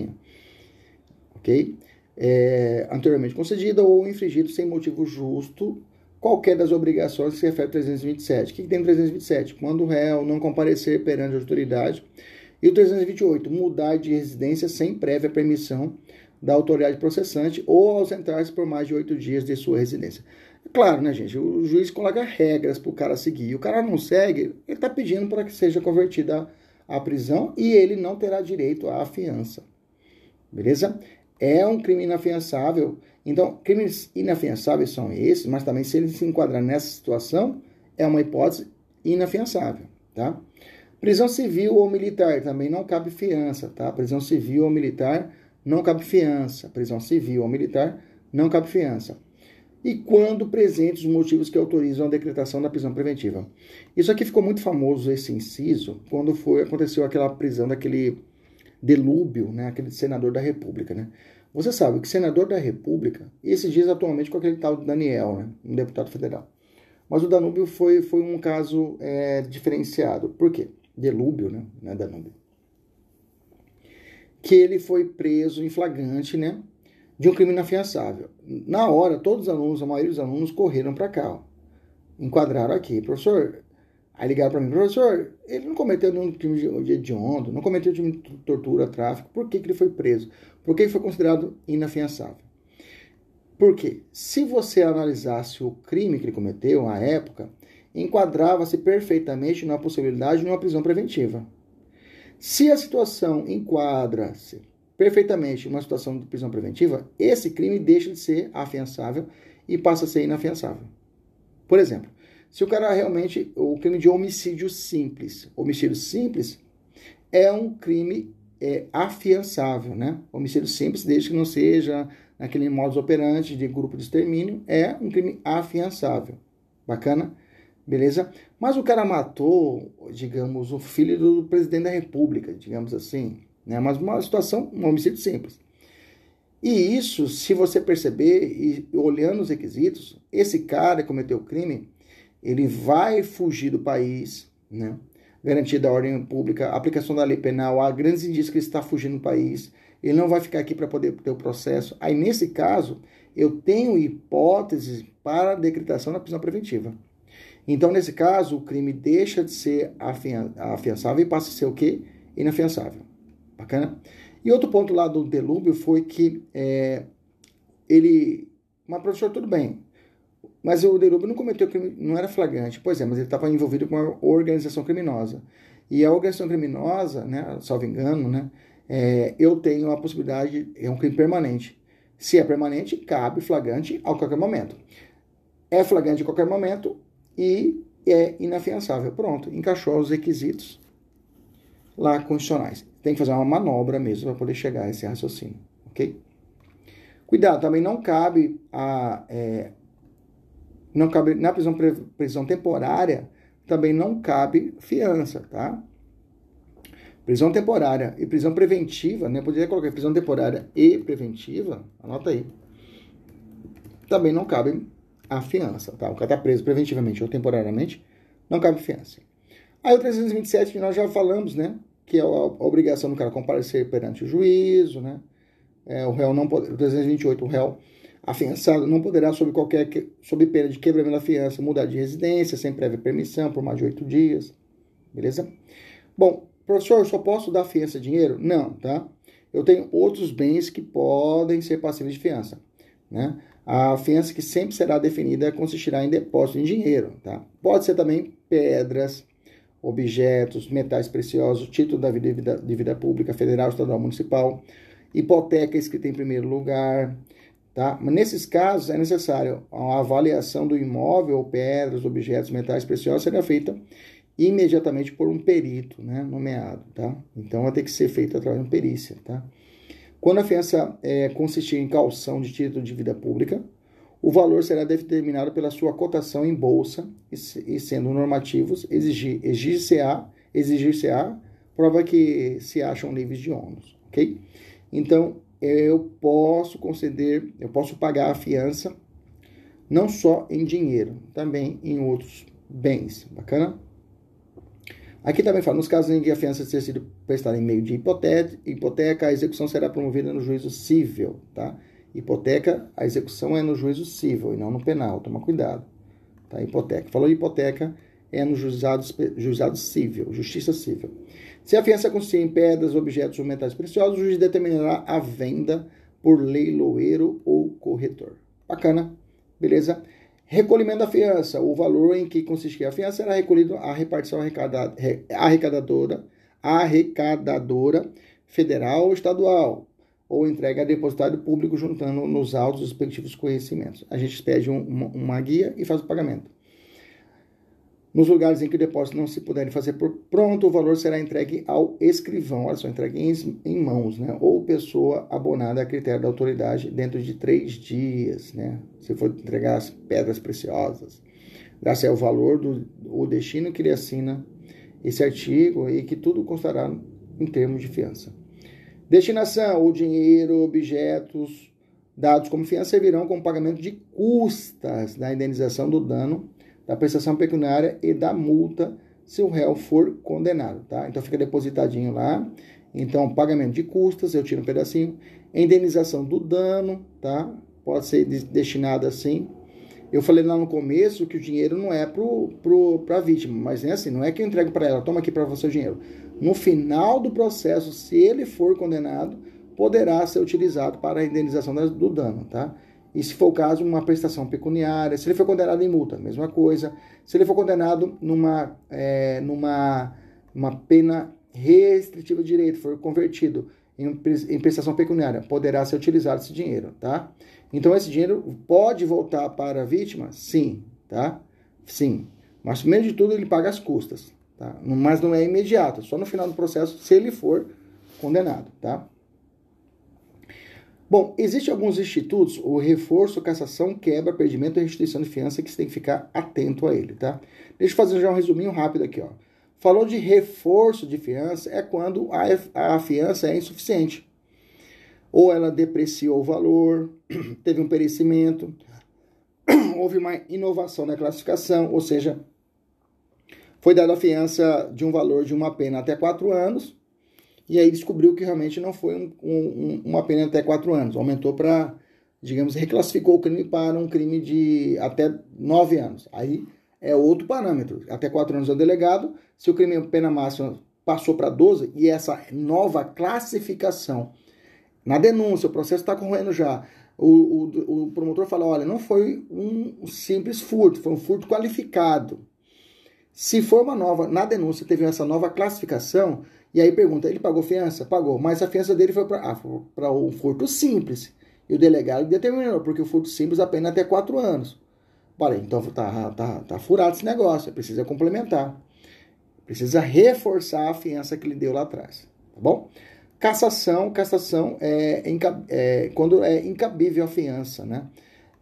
Ok? É, anteriormente concedida ou infringido sem motivo justo qualquer das obrigações que se refere ao 327. O que, tem no 327? Quando o réu não comparecer perante a autoridade. E o 328, mudar de residência sem prévia permissão da autoridade processante ou ausentar-se por mais de oito dias de sua residência. Claro, né, gente? O juiz coloca regras para o cara seguir. O cara não segue, ele está pedindo para que seja convertida a prisão e ele não terá direito à fiança. Beleza? É um crime inafiançável. Então, crimes inafiançáveis são esses, mas também se ele se enquadrar nessa situação, é uma hipótese inafiançável, tá? Prisão civil ou militar também não cabe fiança, tá? Prisão civil ou militar não cabe fiança. Prisão civil ou militar não cabe fiança e quando presentes os motivos que autorizam a decretação da prisão preventiva. Isso aqui ficou muito famoso, esse inciso, quando foi aconteceu aquela prisão daquele Delúbio, né, aquele senador da República. Né? Você sabe que senador da República, e esses dias atualmente com aquele tal Daniel, né, um deputado federal. Mas o Danúbio foi, foi um caso é, diferenciado. Por quê? Delúbio, né? Não é Danúbio. Que ele foi preso em flagrante, né? de um crime inafiançável. Na hora, todos os alunos, a maioria dos alunos, correram para cá. Ó. Enquadraram aqui. Professor, aí ligaram para mim, professor, ele não cometeu nenhum crime de hediondo, não cometeu crime de tortura, tráfico. Por que, que ele foi preso? Por que ele foi considerado inafiançável? Porque se você analisasse o crime que ele cometeu na época, enquadrava-se perfeitamente na possibilidade de uma prisão preventiva. Se a situação enquadra-se perfeitamente uma situação de prisão preventiva, esse crime deixa de ser afiançável e passa a ser inafiançável. Por exemplo, se o cara realmente. O crime de homicídio simples. Homicídio simples é um crime é, afiançável, né? Homicídio simples, desde que não seja naquele modus operandi de grupo de extermínio, é um crime afiançável. Bacana? Beleza? Mas o cara matou, digamos, o filho do presidente da república, digamos assim né? Mas uma situação, um homicídio simples. E isso, se você perceber e olhando os requisitos, esse cara cometeu o crime, ele vai fugir do país, né? Garantida a ordem pública, aplicação da lei penal, há grandes indícios que ele está fugindo do país, ele não vai ficar aqui para poder ter o processo. Aí, nesse caso, eu tenho hipóteses para decretação da prisão preventiva. Então, nesse caso, o crime deixa de ser afiançável e passa a ser o quê? Inafiançável. Bacana? E outro ponto lá do Delúbio foi que é, ele. Mas, professor, tudo bem. Mas o Delúbio não cometeu crime, não era flagrante. Pois é, mas ele estava envolvido com uma organização criminosa. E a organização criminosa, né, salvo engano, né, é, eu tenho a possibilidade, é um crime permanente. Se é permanente, cabe flagrante a qualquer momento. É flagrante a qualquer momento e é inafiançável. Pronto, encaixou os requisitos lá constitucionais tem que fazer uma manobra mesmo para poder chegar a esse raciocínio, ok? Cuidado, também não cabe a é, não cabe na prisão prisão temporária também não cabe fiança, tá? Prisão temporária e prisão preventiva, né? Poderia colocar prisão temporária e preventiva, anota aí. Também não cabe a fiança, tá? O cara está preso preventivamente ou temporariamente, não cabe fiança. Aí o 327 nós já falamos, né? que é a obrigação do cara comparecer perante o juízo, né? É, o réu não pode, 328, o réu afiançado não poderá, sob qualquer, sob pena de quebramento da fiança, mudar de residência sem prévia permissão por mais de oito dias, beleza? Bom, professor, eu só posso dar fiança dinheiro? Não, tá? Eu tenho outros bens que podem ser passíveis de fiança, né? A fiança que sempre será definida consistirá em depósito em dinheiro, tá? Pode ser também pedras, objetos, metais preciosos, título da vida, de vida pública federal, estadual, municipal, hipoteca escrita em primeiro lugar, tá? Mas nesses casos é necessário a avaliação do imóvel, pedras, objetos, metais preciosos será feita imediatamente por um perito, né, nomeado, tá? Então vai ter que ser feita através de uma perícia, tá? Quando a fiança é, consistir em calção de título de vida pública, o valor será determinado pela sua cotação em bolsa e, sendo normativos, exigir, exigir-se-á, exigir-se-á, prova que se acham livres de ônus, ok? Então, eu posso conceder, eu posso pagar a fiança não só em dinheiro, também em outros bens, bacana? Aqui também fala, nos casos em que a fiança tenha sido prestada em meio de hipoteca, hipoteca, a execução será promovida no juízo civil, tá? Hipoteca, a execução é no juízo civil e não no penal, toma cuidado. Tá? Hipoteca. Falou hipoteca, é no juizado, juizado civil, justiça civil. Se a fiança consistir em pedras, objetos ou metais preciosos, o juiz determinará a venda por leiloeiro ou corretor. Bacana, beleza? Recolhimento da fiança. O valor em que consistia a fiança será recolhido à repartição arrecadadora, arrecadadora federal ou estadual, ou entregue a depositário público juntando nos autos os respectivos conhecimentos. A gente pede um, uma, uma guia e faz o pagamento. Nos lugares em que o depósito não se puderem fazer por pronto, o valor será entregue ao escrivão, olha só, entregue em, em mãos, né? Ou pessoa abonada a critério da autoridade dentro de três dias, né? Se for entregar as pedras preciosas. Graças ao valor do o destino que ele assina esse artigo e que tudo constará em termos de fiança. Destinação: o dinheiro, objetos, dados como fiança servirão como pagamento de custas da indenização do dano da prestação pecuniária e da multa se o réu for condenado, tá? Então fica depositadinho lá. Então, pagamento de custas, eu tiro um pedacinho. Indenização do dano, tá? Pode ser destinado assim. Eu falei lá no começo que o dinheiro não é pro, pro, pra vítima, mas é assim, não é que eu entrego para ela, toma aqui para você o dinheiro. No final do processo, se ele for condenado, poderá ser utilizado para a indenização do dano, tá? E se for o caso, uma prestação pecuniária. Se ele for condenado em multa, mesma coisa. Se ele for condenado numa, é, numa uma pena restritiva de direito, for convertido em, em prestação pecuniária, poderá ser utilizado esse dinheiro, tá? Então, esse dinheiro pode voltar para a vítima? Sim, tá? Sim. Mas, primeiro de tudo, ele paga as custas, tá? Mas não é imediato, só no final do processo, se ele for condenado, tá? Bom, existem alguns institutos, o reforço, cassação, quebra, perdimento e restituição de fiança, que você tem que ficar atento a ele, tá? Deixa eu fazer já um resuminho rápido aqui, ó. Falou de reforço de fiança, é quando a, a fiança é insuficiente. Ou ela depreciou o valor, teve um perecimento, houve uma inovação na classificação, ou seja, foi dada a fiança de um valor de uma pena até quatro anos, e aí descobriu que realmente não foi um, um, uma pena até quatro anos, aumentou para, digamos, reclassificou o crime para um crime de até nove anos. Aí é outro parâmetro. Até quatro anos é delegado. Se o crime pena máxima passou para 12 e essa nova classificação na denúncia, o processo está correndo já. O, o, o, promotor fala: olha, não foi um simples furto, foi um furto qualificado. Se for uma nova, na denúncia teve essa nova classificação, e aí pergunta, ele pagou fiança? Pagou, mas a fiança dele foi para ah, um furto simples. E o delegado determinou, porque o furto simples apenas até quatro anos. Olha, então tá, tá, tá furado esse negócio, precisa complementar. Precisa reforçar a fiança que ele deu lá atrás, tá bom? Cassação, cassação é, é quando é incabível a fiança, né?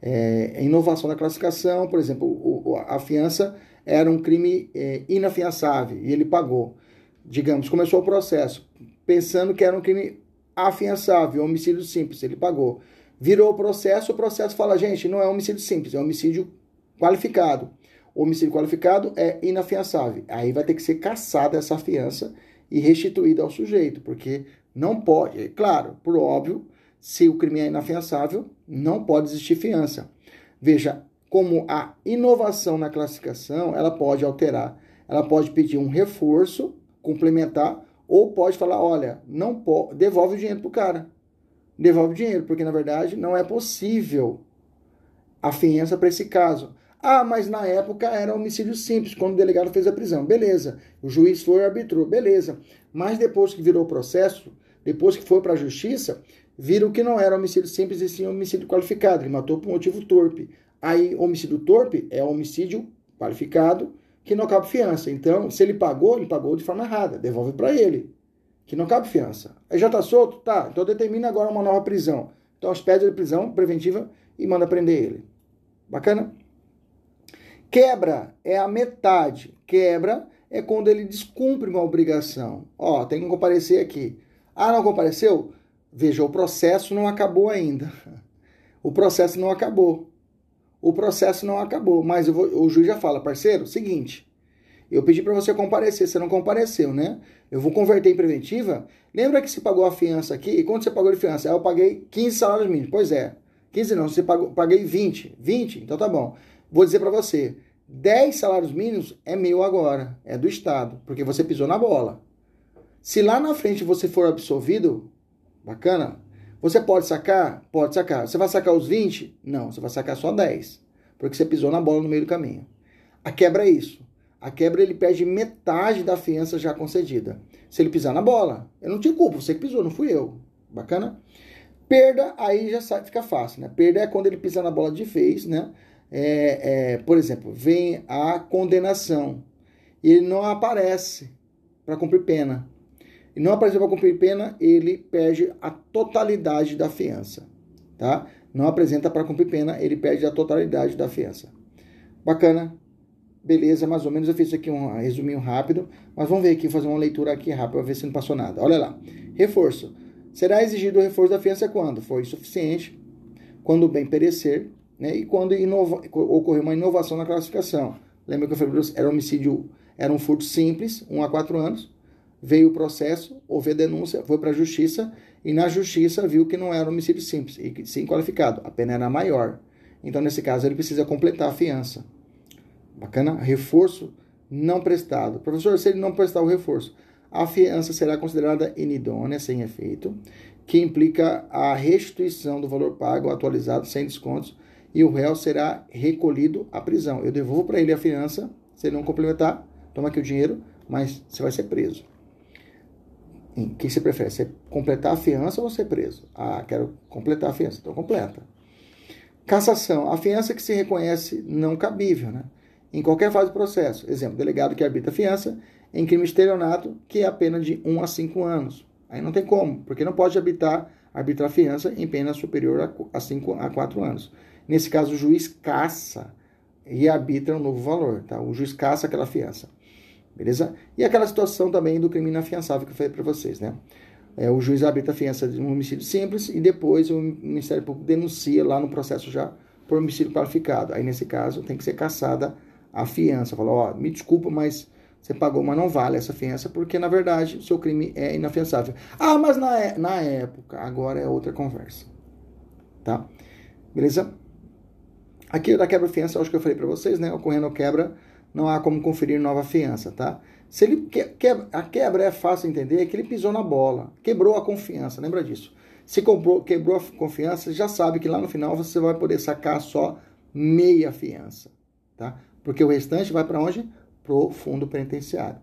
É, inovação da classificação, por exemplo, o, a fiança era um crime é, inafiançável e ele pagou digamos, começou o processo pensando que era um crime afiançável, homicídio simples, ele pagou. Virou o processo, o processo fala, gente, não é homicídio simples, é homicídio qualificado. O homicídio qualificado é inafiançável. Aí vai ter que ser caçada essa fiança e restituída ao sujeito, porque não pode, é claro, por óbvio, se o crime é inafiançável, não pode existir fiança. Veja, como a inovação na classificação, ela pode alterar, ela pode pedir um reforço complementar, ou pode falar, olha, não pode, devolve o dinheiro pro cara. Devolve o dinheiro, porque na verdade não é possível a fiança para esse caso. Ah, mas na época era homicídio simples, quando o delegado fez a prisão. Beleza. O juiz foi e arbitrou. Beleza. Mas depois que virou o processo, depois que foi para a justiça, viram que não era homicídio simples e sim homicídio qualificado. Ele matou por motivo torpe. Aí, homicídio torpe é homicídio qualificado que não cabe fiança. Então, se ele pagou, ele pagou de forma errada, devolve para ele, que não cabe fiança. Aí já está solto? Tá, então determina agora uma nova prisão. Então, as pede de prisão preventiva e manda prender ele. Bacana? Quebra é a metade. Quebra é quando ele descumpre uma obrigação. Ó, tem que comparecer aqui. Ah, não compareceu? Veja, o processo não acabou ainda. O processo não acabou o processo não acabou. Mas vou, o juiz já fala, parceiro, seguinte, Eu pedi para você comparecer, você não compareceu, né? Eu vou converter em preventiva. Lembra que você pagou a fiança aqui? E quanto você pagou de fiança? eu paguei 15 salários mínimos. Pois é. 15 não, você pagou, paguei 20. 20? Então tá bom. Vou dizer para você, 10 salários mínimos é meu agora, é do Estado, porque você pisou na bola. Se lá na frente você for absolvido, bacana, você pode sacar? Pode sacar. Você vai sacar os 20? Não, você vai sacar só 10, porque você pisou na bola no meio do caminho. A quebra é isso. A quebra ele perde metade da fiança já concedida. Se ele pisar na bola, eu não te culpo, você que pisou, não fui eu. Bacana? Perda, aí já fica fácil, né? Perda é quando ele pisa na bola de vez, né? É, é, por exemplo, vem a condenação e ele não aparece para cumprir pena. E não apareceu para cumprir pena, ele perde a totalidade da fiança, tá? Não apresenta para cumprir pena, ele perde a totalidade da fiança. Bacana? Beleza, mais ou menos eu fiz aqui um resuminho rápido, mas vamos ver aqui, fazer uma leitura aqui rápida ver se não passou nada. Olha lá. Reforço. Será exigido o reforço da fiança quando for insuficiente, quando o bem perecer, né, e quando inova, ocorrer uma inovação na classificação. Lembra que eu falei era homicídio, era um furto simples, 1 a 4 anos, veio o processo, houve a denúncia, foi para a justiça, e na justiça viu que não era homicídio simples, e sim qualificado, a pena era maior. Então, nesse caso, ele precisa completar a fiança. Bacana? Reforço não prestado. Professor, se ele não prestar o reforço, a fiança será considerada inidônea, sem efeito, que implica a restituição do valor pago atualizado sem descontos e o réu será recolhido à prisão. Eu devolvo para ele a fiança, se ele não complementar, toma aqui o dinheiro, mas você vai ser preso. O que você prefere? Você completar a fiança ou ser preso? Ah, quero completar a fiança. Então completa. Cassação. A fiança que se reconhece não cabível, né? Em qualquer fase do processo. Exemplo, delegado que arbitra a fiança em crime estelionato, que é a pena de 1 a 5 anos. Aí não tem como, porque não pode arbitrar, arbitrar fiança em pena superior a 5 a 4 anos. Nesse caso, o juiz caça e arbitra um novo valor, tá? O juiz caça aquela fiança. Beleza? E aquela situação também do crime inafiançável que eu falei para vocês, né? É, o juiz arbitra a fiança de um homicídio simples e depois o Ministério Público denuncia lá no processo já por homicídio qualificado. Aí, nesse caso, tem que ser caçada a fiança. Fala, ó, me desculpa, mas você pagou, mas não vale essa fiança, porque, na verdade, o seu crime é inafiançável. Ah, mas na, é, na época, agora é outra conversa. Tá? Beleza? Aqui da quebra-fiança, acho que eu falei para vocês, né? Ocorrendo quebra não há como conferir nova fiança, tá? Se ele que, a quebra é fácil entender, é que ele pisou na bola, quebrou a confiança, lembra disso? Se comprou, quebrou a confiança, já sabe que lá no final você vai poder sacar só meia fiança, tá? Porque o restante vai para onde? Pro fundo penitenciário.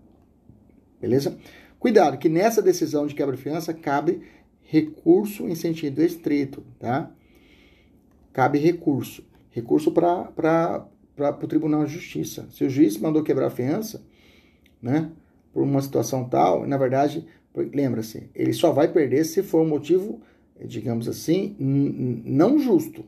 Beleza? Cuidado que nessa decisão de quebra de fiança cabe recurso em sentido estrito, tá? Cabe recurso. Recurso para para o Tribunal de Justiça. Se o juiz mandou quebrar a fiança, né, por uma situação tal, na verdade, lembra-se, ele só vai perder se for um motivo, digamos assim, não justo.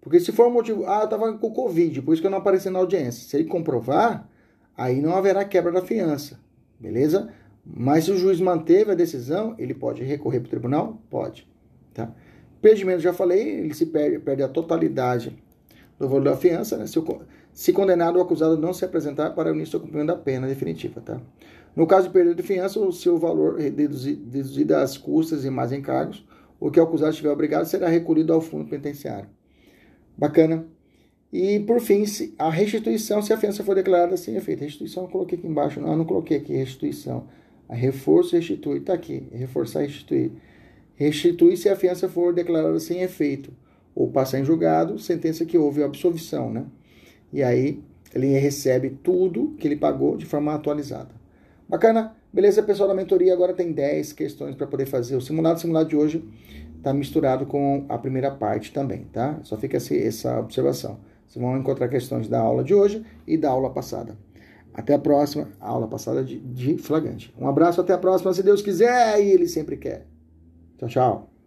Porque se for um motivo, ah, eu estava com Covid, por isso que eu não apareci na audiência. Se ele comprovar, aí não haverá quebra da fiança, beleza? Mas se o juiz manteve a decisão, ele pode recorrer para o tribunal? Pode. Tá? Perdimento, já falei, ele se perde, perde a totalidade do valor da fiança, né? Se se condenado ou acusado não se apresentar para o início do cumprimento da pena definitiva. Tá? No caso de perda de fiança, o seu valor deduzido às custas e mais encargos, o que o acusado estiver obrigado será recolhido ao fundo penitenciário. Bacana. E, por fim, a restituição, se a fiança for declarada sem efeito. Restituição eu coloquei aqui embaixo. Não, eu não coloquei aqui restituição. A reforço restitui. Está aqui. Reforçar restituir. Restitui se a fiança for declarada sem efeito. Ou passar em julgado, sentença que houve absolvição, né? E aí ele recebe tudo que ele pagou de forma atualizada. Bacana? Beleza, pessoal da mentoria agora tem 10 questões para poder fazer. O simulado, o simulado de hoje está misturado com a primeira parte também, tá? Só fica essa observação. Vocês vão encontrar questões da aula de hoje e da aula passada. Até a próxima, aula passada de, de flagrante. Um abraço, até a próxima, se Deus quiser e Ele sempre quer. Tchau, tchau.